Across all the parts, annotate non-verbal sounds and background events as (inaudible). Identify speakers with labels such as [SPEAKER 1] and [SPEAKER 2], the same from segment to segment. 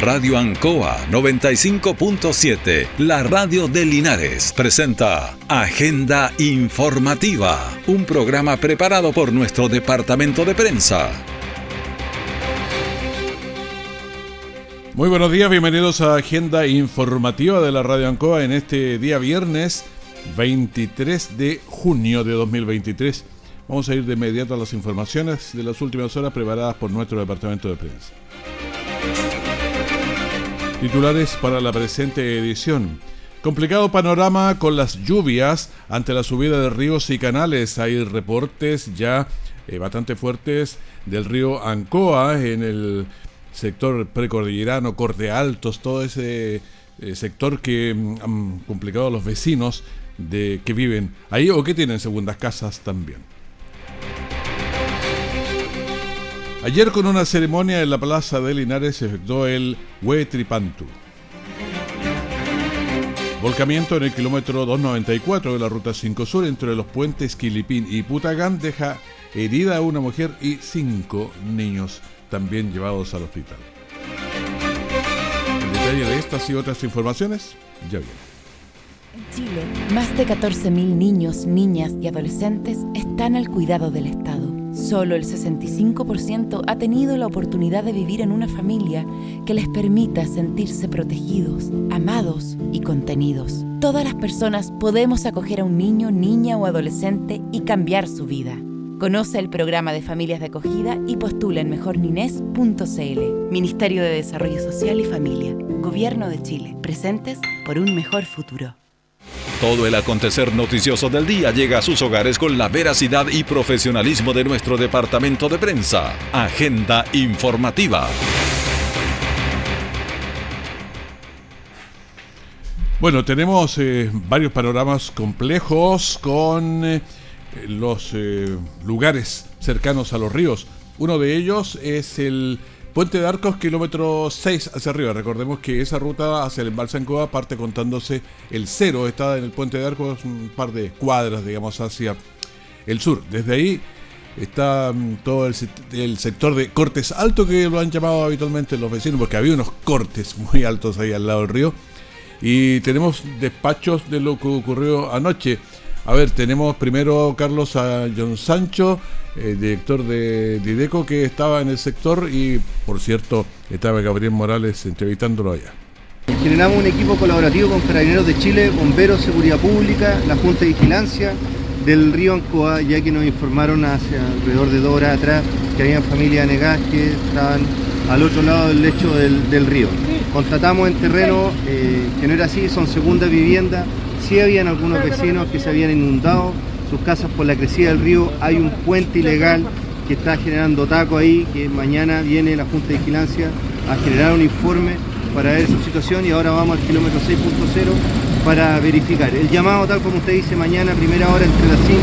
[SPEAKER 1] Radio Ancoa 95.7, la radio de Linares, presenta Agenda Informativa, un programa preparado por nuestro departamento de prensa.
[SPEAKER 2] Muy buenos días, bienvenidos a Agenda Informativa de la Radio Ancoa en este día viernes 23 de junio de 2023. Vamos a ir de inmediato a las informaciones de las últimas horas preparadas por nuestro departamento de prensa. Titulares para la presente edición. Complicado panorama con las lluvias ante la subida de ríos y canales. Hay reportes ya eh, bastante fuertes del río Ancoa en el sector precordillerano, Corte Altos, todo ese eh, sector que mm, han complicado a los vecinos de que viven ahí o que tienen segundas casas también. Ayer con una ceremonia en la Plaza de Linares se efectuó el Huetripantu. Volcamiento en el kilómetro 294 de la ruta 5 Sur entre los puentes Quilipín y Putagán deja herida a una mujer y cinco niños también llevados al hospital. El detalle de estas y otras informaciones ya viene.
[SPEAKER 3] En Chile, más de 14.000 niños, niñas y adolescentes están al cuidado del Estado. Solo el 65% ha tenido la oportunidad de vivir en una familia que les permita sentirse protegidos, amados y contenidos. Todas las personas podemos acoger a un niño, niña o adolescente y cambiar su vida. Conoce el programa de familias de acogida y postula en mejornines.cl. Ministerio de Desarrollo Social y Familia. Gobierno de Chile. Presentes por un mejor futuro.
[SPEAKER 1] Todo el acontecer noticioso del día llega a sus hogares con la veracidad y profesionalismo de nuestro departamento de prensa. Agenda informativa.
[SPEAKER 2] Bueno, tenemos eh, varios panoramas complejos con eh, los eh, lugares cercanos a los ríos. Uno de ellos es el Puente de Arcos, kilómetro 6 hacia arriba. Recordemos que esa ruta hacia el embalse Ancoa parte contándose el cero. Está en el Puente de Arcos un par de cuadras, digamos, hacia el sur. Desde ahí está mm, todo el, el, sector de cortes alto que lo han llamado habitualmente los vecinos, porque había unos cortes muy altos ahí al lado del río. Y tenemos despachos de lo que ocurrió anoche. A ver, tenemos primero, Carlos, a John Sancho, eh, director de Dideco, que estaba en el sector y, por cierto, estaba Gabriel Morales entrevistándolo allá.
[SPEAKER 4] Generamos un equipo colaborativo con Carabineros de Chile, Bomberos, Seguridad Pública, la Junta de Vigilancia del río Ancoa, ya que nos informaron hace alrededor de dos horas atrás que había familias negadas que estaban al otro lado del lecho del, del río. Constatamos en terreno eh, que no era así, son segundas viviendas, sí habían algunos vecinos que se habían inundado sus casas por la crecida del río, hay un puente ilegal que está generando taco ahí, que mañana viene la Junta de Vigilancia a generar un informe para ver su situación y ahora vamos al kilómetro 6.0 para verificar. El llamado, tal como usted dice, mañana, primera hora entre las 5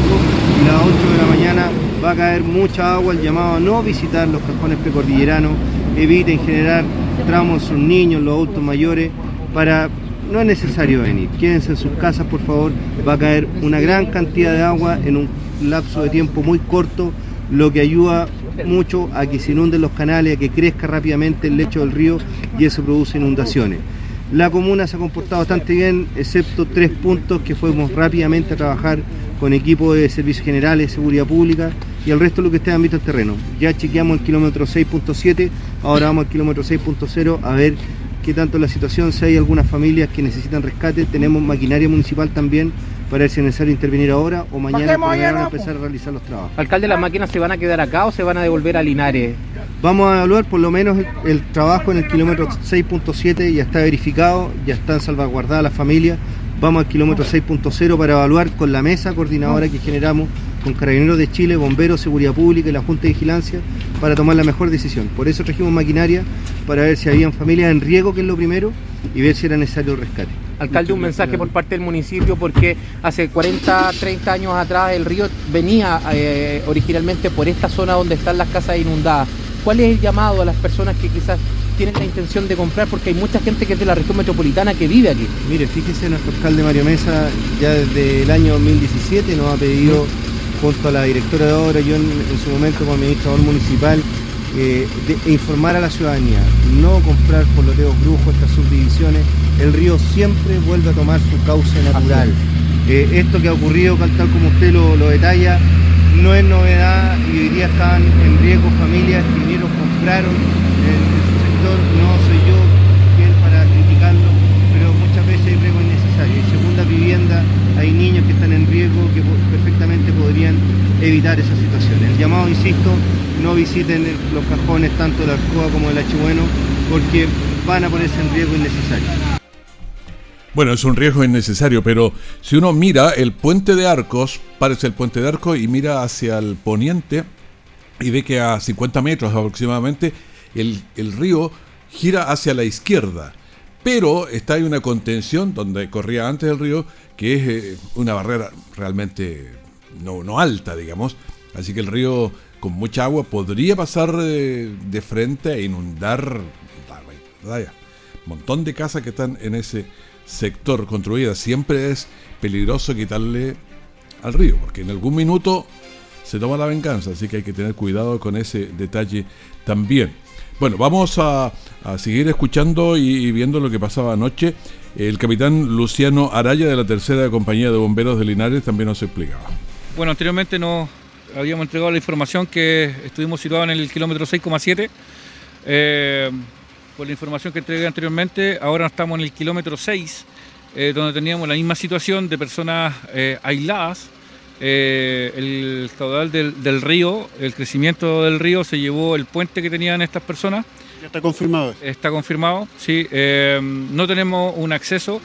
[SPEAKER 4] y las 8 de la mañana, va a caer mucha agua. El llamado a no visitar los cajones precordilleranos, eviten generar tramos en sus niños, los adultos mayores, para no es necesario venir. Quédense en sus casas, por favor. Va a caer una gran cantidad de agua en un lapso de tiempo muy corto, lo que ayuda mucho a que se inunden los canales, a que crezca rápidamente el lecho del río y eso produce inundaciones. La comuna se ha comportado bastante bien, excepto tres puntos que fuimos rápidamente a trabajar con equipo de servicios generales, seguridad pública y el resto de lo que ustedes han visto en terreno. Ya chequeamos el kilómetro 6.7, ahora vamos al kilómetro 6.0 a ver qué tanto la situación, si hay algunas familias que necesitan rescate, tenemos maquinaria municipal también para ver si es necesario intervenir ahora o mañana para empezar a realizar los trabajos.
[SPEAKER 5] Alcalde, ¿las máquinas se van a quedar acá o se van a devolver a Linares?
[SPEAKER 4] Vamos a evaluar por lo menos el, el trabajo en el kilómetro 6.7, ya está verificado, ya están salvaguardadas las familias. Vamos al kilómetro 6.0 para evaluar con la mesa coordinadora que generamos con Carabineros de Chile, Bomberos, Seguridad Pública y la Junta de Vigilancia para tomar la mejor decisión. Por eso trajimos maquinaria para ver si habían familias en riesgo, que es lo primero, y ver si era necesario el rescate.
[SPEAKER 5] Alcalde, un mensaje por parte del municipio porque hace 40, 30 años atrás el río venía eh, originalmente por esta zona donde están las casas inundadas. ¿Cuál es el llamado a las personas que quizás tienen la intención de comprar? Porque hay mucha gente que es de la región metropolitana que vive aquí.
[SPEAKER 4] Mire, fíjese, nuestro alcalde Mario Mesa ya desde el año 2017 nos ha pedido junto a la directora de obra, yo en, en su momento como administrador municipal, eh, de, informar a la ciudadanía, no comprar por loteos brujos, estas subdivisiones, el río siempre vuelve a tomar su cauce natural. Eh, esto que ha ocurrido, tal como usted lo, detalla, no es novedad y hoy día están en riesgo familias que vinieron, compraron en, su sector, no soy yo quien para criticarlo, pero muchas veces hay riesgo innecesario. Hay segunda vivienda, hay que están en riesgo que perfectamente podrían evitar esa situación. El llamado, insisto, no visiten los cajones tanto de la Arcoa como del Bueno porque van a ponerse en riesgo innecesario.
[SPEAKER 2] Bueno, es un riesgo innecesario, pero si uno mira el puente de Arcos, parece el puente de Arcos y mira hacia el poniente y ve que a 50 metros aproximadamente el, río gira hacia la izquierda. Pero está ahí una contención donde corría antes el río, que es eh, una barrera realmente no, no alta, digamos. Así que el río con mucha agua podría pasar de, frente e inundar un montón de casas que están en ese sector construida. Siempre es peligroso quitarle al río, porque en algún minuto se toma la venganza, así que hay que tener cuidado con ese detalle también. Bueno, vamos a, seguir escuchando y, viendo lo que pasaba anoche. El capitán Luciano Araya de la tercera compañía de bomberos de Linares también nos explicaba.
[SPEAKER 6] Bueno, anteriormente no, habíamos entregado la información que estuvimos situados en el kilómetro 6,7. Eh, por la información que entregué anteriormente, ahora estamos en el kilómetro 6, eh, donde teníamos la misma situación de personas eh, aisladas. El caudal del, río, el crecimiento del río se llevó el puente que tenían estas personas.
[SPEAKER 2] ¿Ya está confirmado?
[SPEAKER 6] Está confirmado, sí. no tenemos un acceso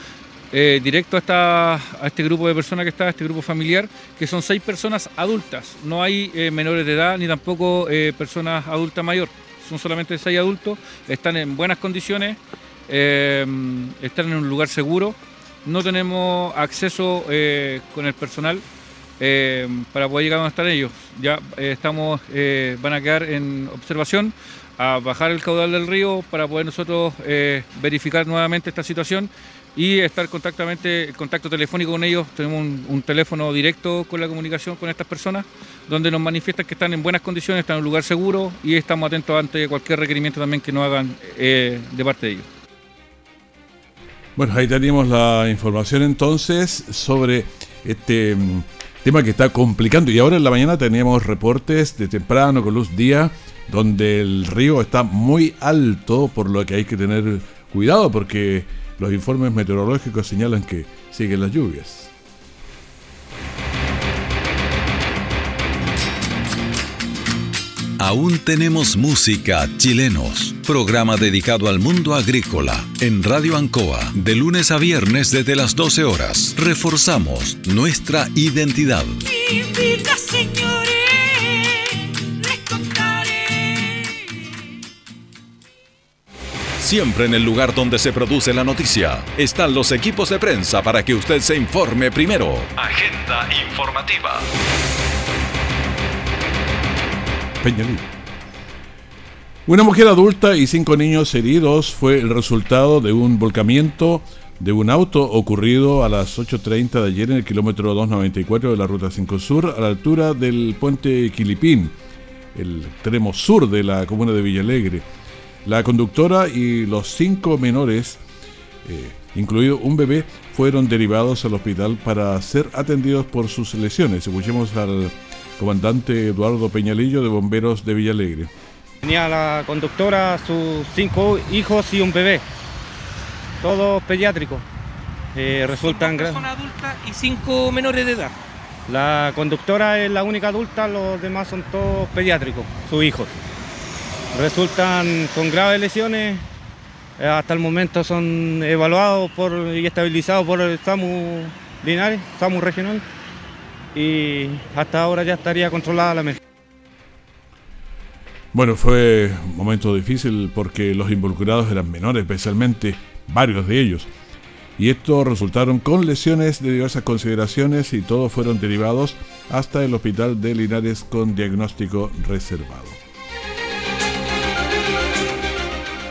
[SPEAKER 6] eh, directo a, a, este grupo de personas que está, a este grupo familiar, que son seis personas adultas. No hay eh, menores de edad ni tampoco eh, personas adultas mayor. Son solamente seis adultos, están en buenas condiciones, están en un lugar seguro. No tenemos acceso con el personal para poder llegar a donde están ellos. Ya estamos, van a quedar en observación a bajar el caudal del río para poder nosotros verificar nuevamente esta situación y estar contactamente, contacto telefónico con ellos. Tenemos un, teléfono directo con la comunicación con estas personas, donde nos manifiestan que están en buenas condiciones, están en un lugar seguro y estamos atentos ante cualquier requerimiento también que nos hagan eh, de parte de ellos.
[SPEAKER 2] Bueno, ahí tenemos la información entonces sobre este mm, tema que está complicando. Y ahora en la mañana teníamos reportes de temprano con luz día, donde el río está muy alto, por lo que hay que tener cuidado porque los informes meteorológicos señalan que siguen las lluvias.
[SPEAKER 1] Aún tenemos música chilenos, programa dedicado al mundo agrícola en Radio Ancoa, de lunes a viernes desde las 12 horas. Reforzamos nuestra identidad. Siempre en el lugar donde se produce la noticia están los equipos de prensa para que usted se informe primero. Agenda informativa.
[SPEAKER 2] Peñalí. Una mujer adulta y cinco niños heridos fue el resultado de un volcamiento de un auto ocurrido a las 8.30 de ayer en el kilómetro 294 de la Ruta 5 Sur, a la altura del puente Quilipín, el extremo sur de la comuna de Villalegre. La conductora y los cinco menores, eh, incluido un bebé, fueron derivados al hospital para ser atendidos por sus lesiones. Escuchemos al comandante Eduardo Peñalillo de Bomberos de Villalegre.
[SPEAKER 7] Tenía la conductora, sus cinco hijos y un bebé, todos pediátricos.
[SPEAKER 6] Eh, resultan una persona adulta y cinco menores de edad.
[SPEAKER 7] La conductora es la única adulta, los demás son todos pediátricos, sus hijos resultan con graves lesiones. Eh, hasta el momento son evaluados por, y estabilizados por el SAMU Linares, SAMU regional, y hasta ahora ya estaría controlada la emergencia.
[SPEAKER 2] Bueno, fue un momento difícil porque los involucrados eran menores, especialmente varios de ellos. Y estos resultaron con lesiones de diversas consideraciones y todos fueron derivados hasta el hospital de Linares con diagnóstico reservado.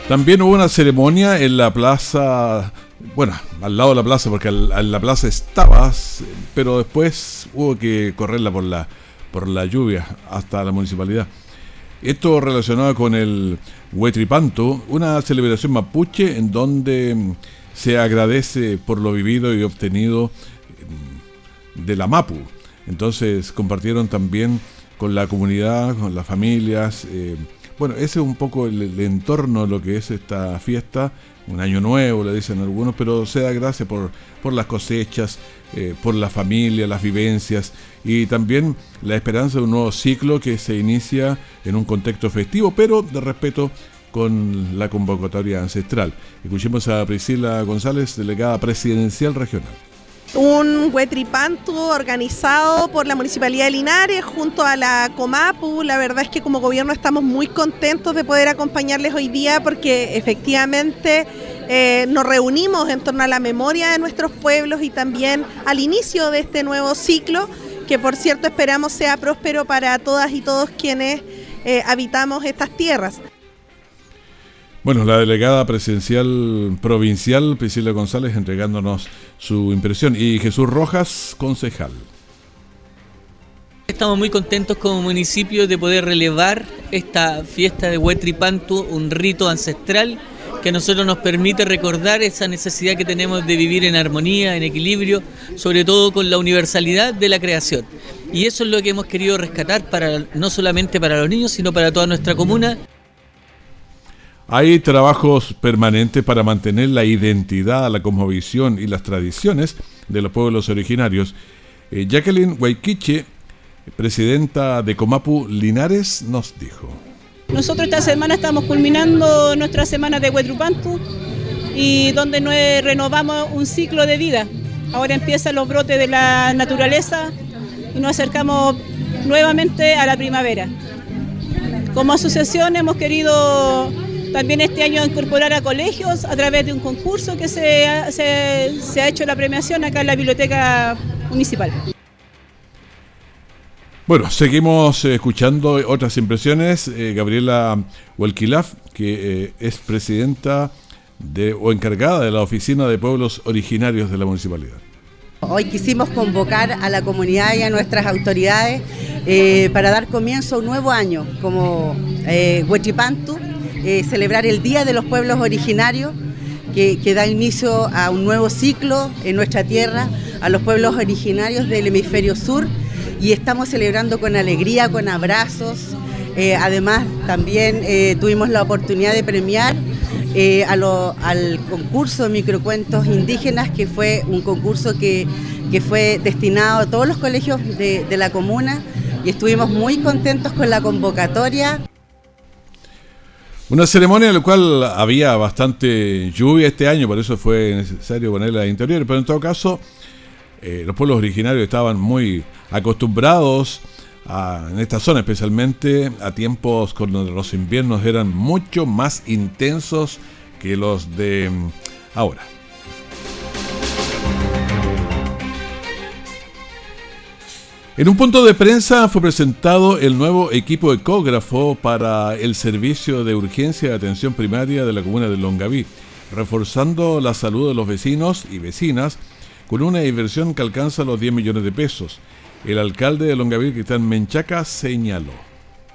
[SPEAKER 2] También hubo una ceremonia en la plaza, bueno, al lado de la plaza, porque en la plaza estaba, pero después hubo que correrla por la, por la lluvia hasta la municipalidad. Esto relacionado con el Huetripanto, una celebración mapuche en donde mm, se agradece por lo vivido y obtenido mm, de la Mapu. Entonces compartieron también con la comunidad, con las familias. Eh, bueno, ese es un poco el, entorno de lo que es esta fiesta, un año nuevo, le dicen algunos, pero se da gracias por, por las cosechas, eh, por la familia, las vivencias y también la esperanza de un nuevo ciclo que se inicia en un contexto festivo, pero de respeto con la convocatoria ancestral. Escuchemos a Priscila González, delegada presidencial regional
[SPEAKER 8] un huetripantu organizado por la Municipalidad de Linares junto a la Comapu. La verdad es que como gobierno estamos muy contentos de poder acompañarles hoy día porque efectivamente eh, nos reunimos en torno a la memoria de nuestros pueblos y también al inicio de este nuevo ciclo que por cierto esperamos sea próspero para todas y todos quienes eh, habitamos estas tierras.
[SPEAKER 2] Bueno, la delegada presidencial provincial, Priscila González, entregándonos su impresión. Y Jesús Rojas, concejal.
[SPEAKER 9] Estamos muy contentos como municipio de poder relevar esta fiesta de Huetripantu, un rito ancestral que a nosotros nos permite recordar esa necesidad que tenemos de vivir en armonía, en equilibrio, sobre todo con la universalidad de la creación. Y eso es lo que hemos querido rescatar para no solamente para los niños, sino para toda nuestra comuna.
[SPEAKER 2] Hay trabajos permanentes para mantener la identidad, la cosmovisión y las tradiciones de los pueblos originarios. Eh, Jacqueline Waikiche, presidenta de Comapu Linares, nos dijo.
[SPEAKER 10] Nosotros esta semana estamos culminando nuestra semana de Huetrupantu y donde renovamos un ciclo de vida. Ahora empiezan los brotes de la naturaleza y nos acercamos nuevamente a la primavera. Como asociación hemos querido también este año incorporar a colegios a través de un concurso que se, se, ha hecho la premiación acá en la biblioteca municipal.
[SPEAKER 2] Bueno, seguimos eh, escuchando otras impresiones. Eh, Gabriela Huelquilaf, que eh, es presidenta de, o encargada de la Oficina de Pueblos Originarios de la Municipalidad.
[SPEAKER 11] Hoy quisimos convocar a la comunidad y a nuestras autoridades para dar comienzo a un nuevo año como eh, Huechipantu, eh, celebrar el Día de los Pueblos Originarios, que, da inicio a un nuevo ciclo en nuestra tierra, a los pueblos originarios del hemisferio sur, y estamos celebrando con alegría, con abrazos. Eh, además, también eh, tuvimos la oportunidad de premiar al concurso de microcuentos indígenas, que fue un concurso que, fue destinado a todos los colegios de la comuna y estuvimos muy contentos con la convocatoria.
[SPEAKER 2] Una ceremonia en la cual había bastante lluvia este año, por eso fue necesario ponerla interior, pero en todo caso eh, los pueblos originarios estaban muy acostumbrados en esta zona, especialmente a tiempos cuando los inviernos eran mucho más intensos que los de mm, ahora. En un punto de prensa fue presentado el nuevo equipo ecógrafo para el servicio de urgencia de atención primaria de la comuna de Longaví, reforzando la salud de los vecinos y vecinas con una inversión que alcanza los 10 millones de pesos. El alcalde de Longaví, Cristian Menchaca, señaló.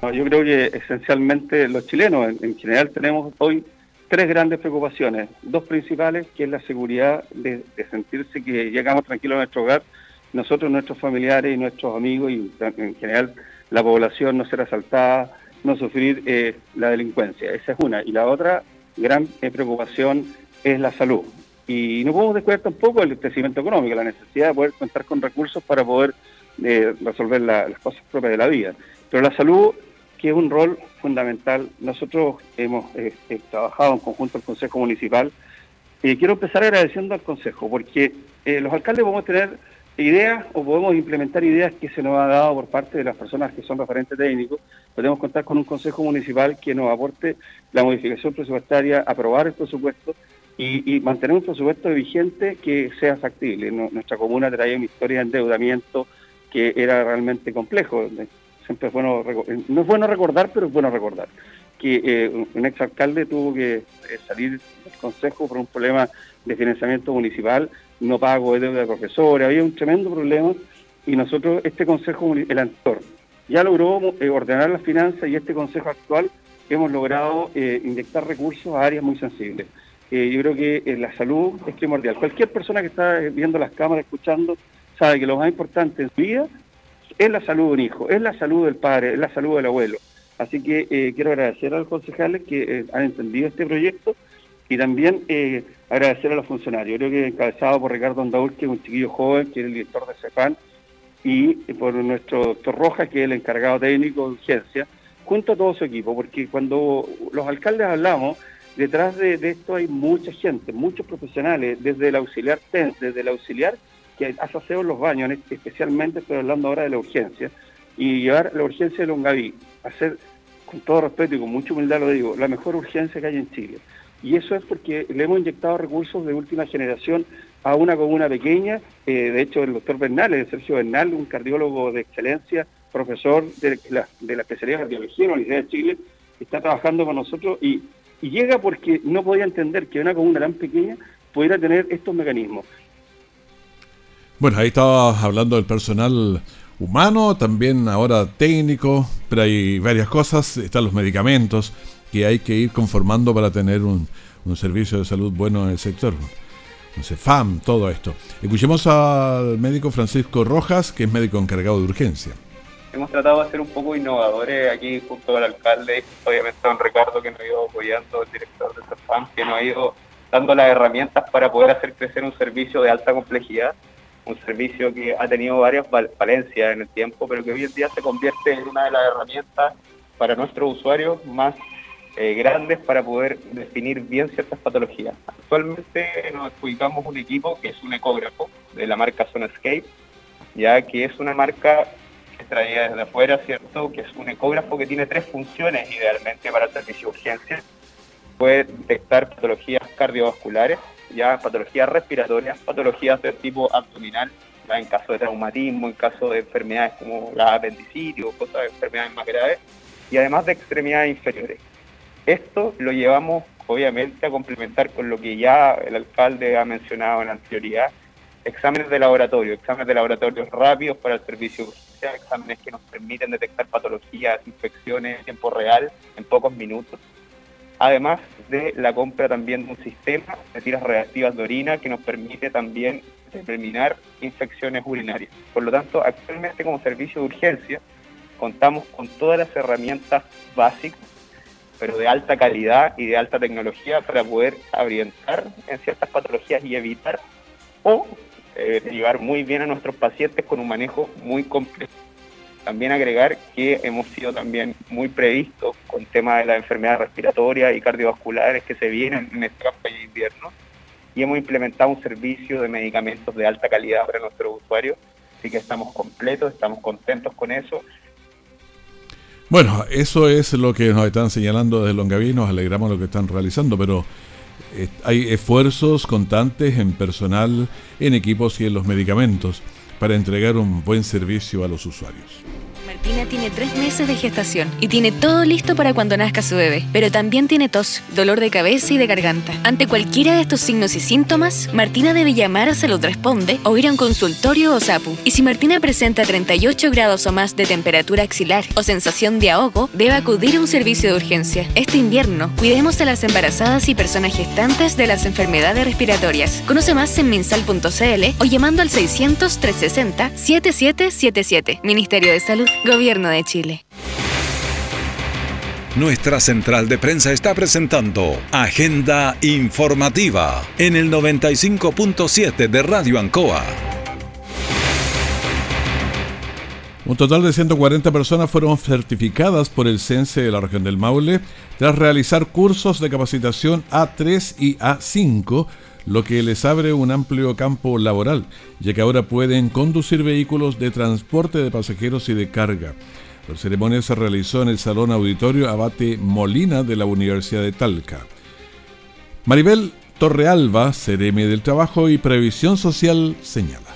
[SPEAKER 12] Yo creo que esencialmente los chilenos en, general tenemos hoy tres grandes preocupaciones, dos principales, que es la seguridad de, de sentirse que llegamos tranquilos a nuestro hogar nosotros, nuestros familiares y nuestros amigos y en general la población no ser asaltada, no sufrir eh, la delincuencia. Esa es una. Y la otra gran eh, preocupación es la salud. Y no podemos descuidar tampoco el crecimiento económico, la necesidad de poder contar con recursos para poder eh, resolver las cosas propias de la vida. Pero la salud, que es un rol fundamental, nosotros hemos trabajado en conjunto al Consejo Municipal. y quiero empezar agradeciendo al Consejo, porque los alcaldes podemos tener ideas o podemos implementar ideas que se nos ha dado por parte de las personas que son referentes técnicos. Podemos contar con un consejo municipal que nos aporte la modificación presupuestaria, aprobar el presupuesto y, mantener un presupuesto vigente que sea factible. nuestra comuna traía una historia de endeudamiento que era realmente complejo. Siempre es bueno, no es bueno recordar, pero es bueno recordar que eh, un exalcalde tuvo que eh, salir del consejo por un problema de financiamiento municipal no pago de deuda de profesores, había un tremendo problema y nosotros, este consejo, el anterior, ya logró eh, ordenar las finanzas y este Consejo actual hemos logrado eh, inyectar recursos a áreas muy sensibles. Yo creo que la salud es primordial. Cualquier persona que está viendo las cámaras, escuchando, sabe que lo más importante en su vida es la salud de un hijo, es la salud del padre, es la salud del abuelo. Así que quiero agradecer a los concejales que han entendido este proyecto y también agradecer a los funcionarios. Creo que encabezado por Ricardo Andaur, que es un chiquillo joven, que es el director de CEPAN, y por nuestro doctor Rojas, que es el encargado técnico de urgencia, junto a todo su equipo, porque cuando los alcaldes hablamos, detrás de, esto hay mucha gente, muchos profesionales, desde el auxiliar TENS, desde el auxiliar que hace aseo en los baños, especialmente estoy hablando ahora de la urgencia, y llevar la urgencia de Longaví, hacer, con todo respeto y con mucha humildad lo digo, la mejor urgencia que hay en Chile. Y eso es porque le hemos inyectado recursos de última generación a una comuna pequeña. Eh, de hecho, el doctor Bernal, el Sergio Bernal, un cardiólogo de excelencia, profesor de la, de la especialidad de cardiología en la Universidad de Chile, está trabajando con nosotros y, llega porque no podía entender que una comuna tan pequeña pudiera tener estos mecanismos.
[SPEAKER 2] Bueno, ahí estaba hablando del personal humano, también ahora técnico, pero hay varias cosas, están los medicamentos que hay que ir conformando para tener un, un servicio de salud bueno en el sector sé, FAM, todo esto. Escuchemos al médico Francisco Rojas, que es médico encargado de urgencia.
[SPEAKER 13] Hemos tratado de ser un poco innovadores aquí junto al alcalde, obviamente don Ricardo que nos ha ido apoyando, el director de FAM, que nos ha ido dando las herramientas para poder hacer crecer un servicio de alta complejidad, un servicio que ha tenido varias falencias en el tiempo, pero que hoy en día se convierte en una de las herramientas para nuestros usuarios más eh, grandes para poder definir bien ciertas patologías. Actualmente nos ubicamos un equipo que es un ecógrafo de la marca Sonoscape, ya que es una marca que traía desde afuera, ¿cierto? Que es un ecógrafo que tiene tres funciones idealmente para el servicio de urgencia. Puede detectar patologías cardiovasculares, ya patologías respiratorias, patologías de tipo abdominal, en caso de traumatismo, en caso de enfermedades como la apendicitis o cosas de enfermedades más graves, y además de extremidades inferiores. Esto lo llevamos obviamente a complementar con lo que ya el alcalde ha mencionado en anterioridad, exámenes de laboratorio, exámenes de laboratorio rápidos para el servicio de exámenes que nos permiten detectar patologías, infecciones en tiempo real, en pocos minutos. Además de la compra también de un sistema de tiras reactivas de orina que nos permite también determinar infecciones urinarias. Por lo tanto, actualmente como servicio de urgencia contamos con todas las herramientas básicas pero de alta calidad y de alta tecnología para poder orientar en ciertas patologías y evitar o eh, llevar muy bien a nuestros pacientes con un manejo muy complejo. También agregar que hemos sido también muy previstos con tema de las enfermedades respiratorias y cardiovasculares que se vienen en esta campaña de invierno y hemos implementado un servicio de medicamentos de alta calidad para nuestros usuarios. Así que estamos completos, estamos contentos con eso
[SPEAKER 2] bueno, eso es lo que nos están señalando desde Longaví, nos alegramos de lo que están realizando, pero eh, hay esfuerzos constantes en personal, en equipos y en los medicamentos para entregar un buen servicio a los usuarios.
[SPEAKER 14] Martina tiene tres meses de gestación y tiene todo listo para cuando nazca su bebé, pero también tiene tos, dolor de cabeza y de garganta. Ante cualquiera de estos signos y síntomas, Martina debe llamar a Salud Responde o ir a un consultorio o SAPU. Y si Martina presenta 38 grados o más de temperatura axilar o sensación de ahogo, debe acudir a un servicio de urgencia. Este invierno, cuidemos a las embarazadas y personas gestantes de las enfermedades respiratorias. Conoce más en minsal.cl o llamando al 600 360 7777. Ministerio de Salud. Gobierno de Chile.
[SPEAKER 1] Nuestra central de prensa está presentando Agenda Informativa en el 95.7 de Radio Ancoa.
[SPEAKER 2] Un total de 140 personas fueron certificadas por el CENSE de la región del Maule tras realizar cursos de capacitación A3 y A5 lo que les abre un amplio campo laboral, ya que ahora pueden conducir vehículos de transporte de pasajeros y de carga. La ceremonia se realizó en el Salón Auditorio Abate Molina de la Universidad de Talca. Maribel Torrealba, Ceremi del Trabajo y Previsión Social, señala.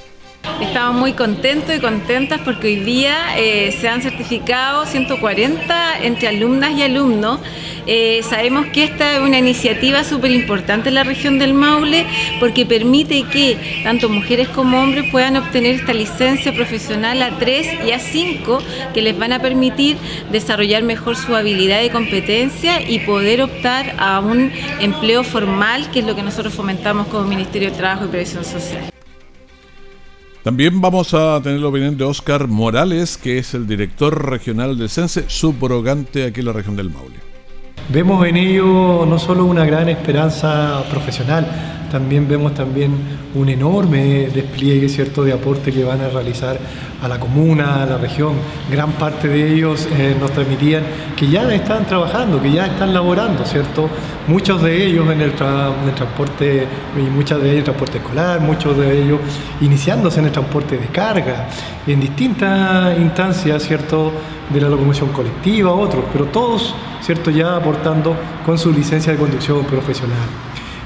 [SPEAKER 15] Estamos muy contentos y contentas porque hoy día eh, se han certificado 140 entre alumnas y alumnos. Eh, sabemos que esta es una iniciativa súper importante en la región del Maule porque permite que tanto mujeres como hombres puedan obtener esta licencia profesional A3 y A5 que les van a permitir desarrollar mejor su habilidad y competencia y poder optar a un empleo formal, que es lo que nosotros fomentamos como Ministerio de Trabajo y Previsión Social.
[SPEAKER 2] También vamos a tener la opinión de Oscar Morales, que es el director regional del CENSE, subrogante aquí en la región del Maule.
[SPEAKER 16] Vemos en ello no solo una gran esperanza profesional, también vemos también un enorme despliegue cierto de aporte que van a realizar a la comuna, a la región. Gran parte de ellos eh, nos transmitían que ya están trabajando, que ya están laborando, ¿cierto? Muchos de ellos en el, transporte, y muchas de ellos en el transporte escolar, muchos de ellos iniciándose en el transporte de carga, en distintas instancias, ¿cierto? De la locomoción colectiva, otros, pero todos, ¿cierto? Ya aportando con su licencia de conducción profesional.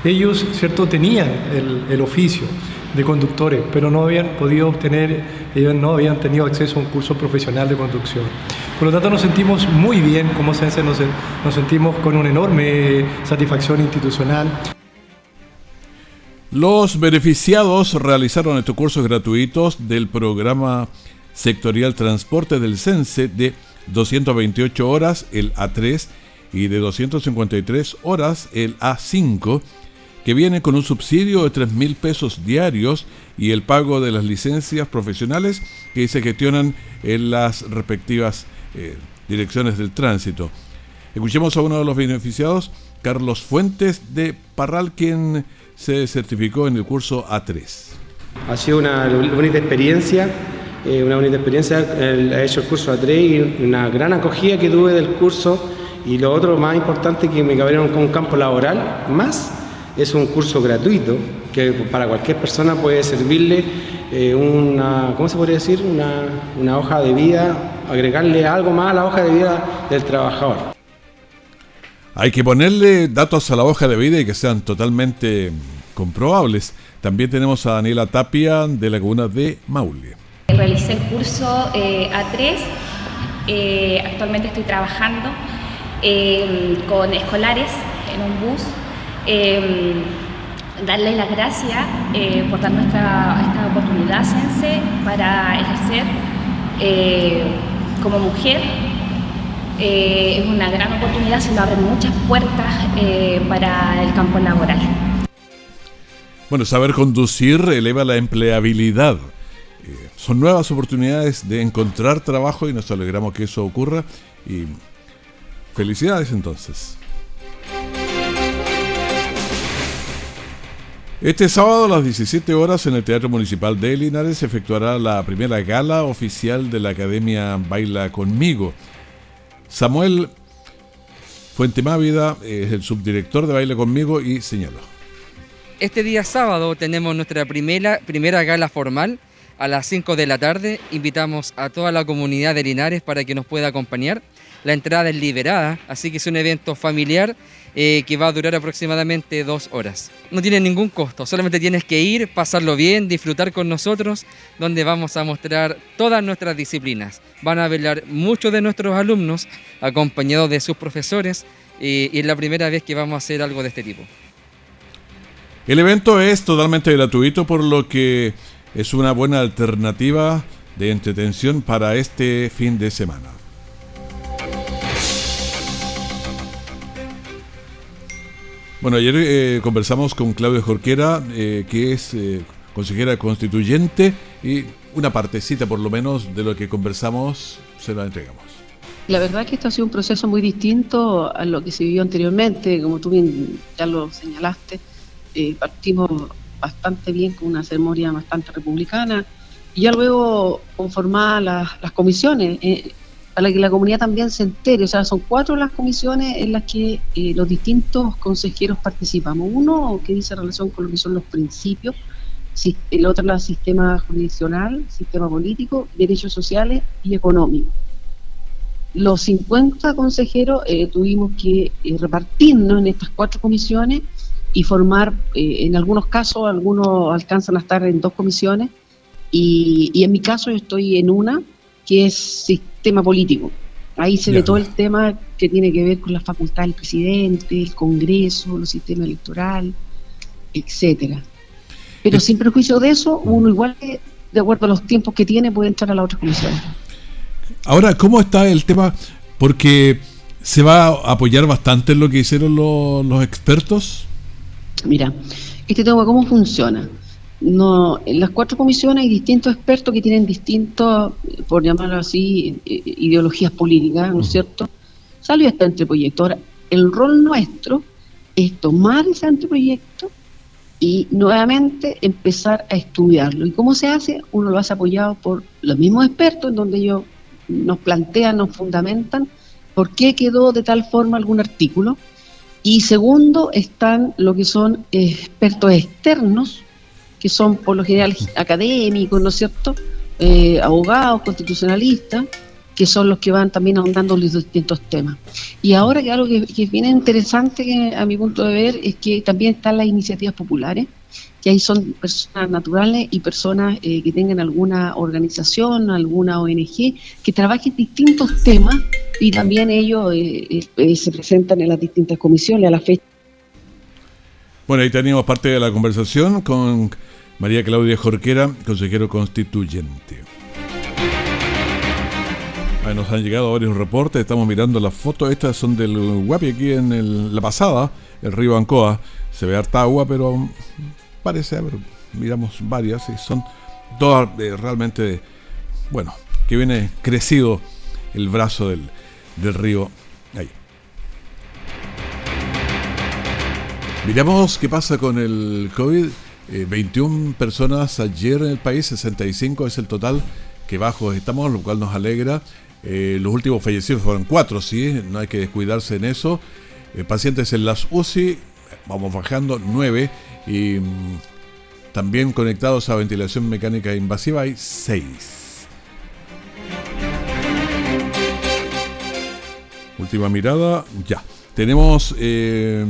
[SPEAKER 16] Ellos, ¿cierto?, tenían el, oficio de conductores, pero no habían podido obtener, ellos no habían tenido acceso a un curso profesional de conducción. Por lo tanto, nos sentimos muy bien como CENSE, nos, nos sentimos con una enorme satisfacción institucional.
[SPEAKER 2] Los beneficiados realizaron estos cursos gratuitos del programa sectorial transporte del CENSE de 228 horas el A3 y de 253 horas el A5 que viene con un subsidio de 3 mil pesos diarios y el pago de las licencias profesionales que se gestionan en las respectivas eh, direcciones del tránsito. Escuchemos a uno de los beneficiados, Carlos Fuentes de Parral, quien se certificó en el curso A3.
[SPEAKER 17] Ha sido una bonita experiencia, eh, una bonita experiencia, he hecho el curso A3 y una gran acogida que tuve del curso y lo otro más importante que me cabrieron con un campo laboral más es un curso gratuito que para cualquier persona puede servirle eh, una, ¿cómo se podría decir? Una, hoja de vida, agregarle algo más a la hoja de vida del trabajador.
[SPEAKER 2] Hay que ponerle datos a la hoja de vida y que sean totalmente comprobables. También tenemos a Daniela Tapia de Laguna de Maule.
[SPEAKER 18] Realicé el curso eh, A3, eh, actualmente estoy trabajando con escolares en un bus eh, darles las gracias eh, por darnos esta, oportunidad, Sense, para ejercer eh, como mujer. Eh, es una gran oportunidad, se nos abren muchas puertas para el campo laboral.
[SPEAKER 2] Bueno, saber conducir eleva la empleabilidad. son nuevas oportunidades de encontrar trabajo y nos alegramos que eso ocurra. Y felicidades entonces. Este sábado a las 17 horas en el Teatro Municipal de Linares se efectuará la primera gala oficial de la Academia Baila Conmigo. Samuel Fuentemávida es el subdirector de Baila Conmigo y señaló.
[SPEAKER 19] Este día sábado tenemos nuestra primera, primera gala formal a las 5 de la tarde. Invitamos a toda la comunidad de Linares para que nos pueda acompañar. La entrada es liberada, así que es un evento familiar eh, que va a durar aproximadamente dos horas. No tiene ningún costo, solamente tienes que ir, pasarlo bien, disfrutar con nosotros, donde vamos a mostrar todas nuestras disciplinas. Van a velar muchos de nuestros alumnos acompañados de sus profesores eh, y es la primera vez que vamos a hacer algo de este tipo.
[SPEAKER 2] El evento es totalmente gratuito, por lo que es una buena alternativa de entretención para este fin de semana. Bueno, ayer eh, conversamos con Claudia Jorquera, eh, que es eh, consejera constituyente, y una partecita por lo menos de lo que conversamos se la entregamos.
[SPEAKER 20] La verdad que esto ha sido un proceso muy distinto a lo que se vivió anteriormente, como tú bien ya lo señalaste, partimos bastante bien con una ceremonia bastante republicana y ya luego conformadas las comisiones para que la comunidad también se entere. O sea, son cuatro las comisiones en las que eh, los distintos consejeros participamos. Uno que dice relación con lo que son los principios, el otro el sistema jurisdiccional, sistema político, derechos sociales y económicos. Los 50 consejeros eh, tuvimos que eh, repartirnos en estas cuatro comisiones y formar, en algunos casos, algunos alcanzan a estar en dos comisiones, Y, y en mi caso yo estoy en una que es sistema político. Ahí se ve todo el tema que tiene que ver con la facultad del presidente, el Congreso, el sistema electoral, etcétera. Pero sin perjuicio de eso, uno igual de acuerdo a los tiempos que tiene puede entrar a la otra comisión.
[SPEAKER 2] Ahora, ¿cómo está el tema? Porque se va a apoyar bastante en lo que hicieron los, los expertos.
[SPEAKER 20] Mira, este tema, ¿cómo funciona? No, en las cuatro comisiones hay distintos expertos que tienen distintos, por llamarlo así, eh, ideologías políticas, ¿no es cierto? Salió este anteproyecto. Ahora, el rol nuestro es tomar ese anteproyecto y nuevamente empezar a estudiarlo. ¿Y cómo se hace? Uno lo hace apoyado por los mismos expertos, en donde ellos nos plantean, nos fundamentan por qué quedó de tal forma algún artículo. Y segundo, están lo que son expertos externos, que son por lo general académicos, ¿no es cierto? Eh, abogados, constitucionalistas, que son los que van también ahondando los distintos temas. Y ahora que algo que, es bien interesante a mi punto de ver es que también están las iniciativas populares, que ahí son personas naturales y personas eh, que tengan alguna organización, alguna ONG, que trabajen distintos temas y también ellos eh, se presentan en las distintas comisiones a la fecha.
[SPEAKER 2] Bueno, ahí teníamos parte de la conversación con María Claudia Jorquera, consejero constituyente nos han llegado varios reportes, estamos mirando las fotos, estas son del Guapi aquí en la pasada, el río Ancoa, se ve harta agua, pero parece, miramos varias y son todas eh, realmente, bueno, que viene crecido el brazo del, río ahí. Miramos qué pasa con el COVID. 21 eh, personas ayer en el país, 65 es el total que bajo estamos, lo cual nos alegra. Eh, los últimos fallecidos fueron cuatro, sí, no hay que descuidarse en eso. Eh, pacientes en las UCI, vamos bajando, nueve. Y mm, también conectados a ventilación mecánica invasiva hay seis. Última mirada, ya. Tenemos eh,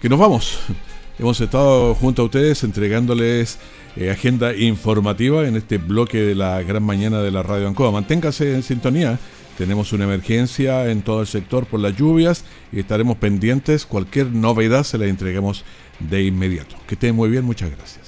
[SPEAKER 2] que nos vamos. (laughs) Hemos estado junto a ustedes entregándoles eh, agenda informativa en este bloque de la gran mañana de la Radio Ancoa. Manténgase en sintonía. Tenemos una emergencia en todo el sector por las lluvias y estaremos pendientes. Cualquier novedad se la entregamos de inmediato. Que estén muy bien, muchas gracias.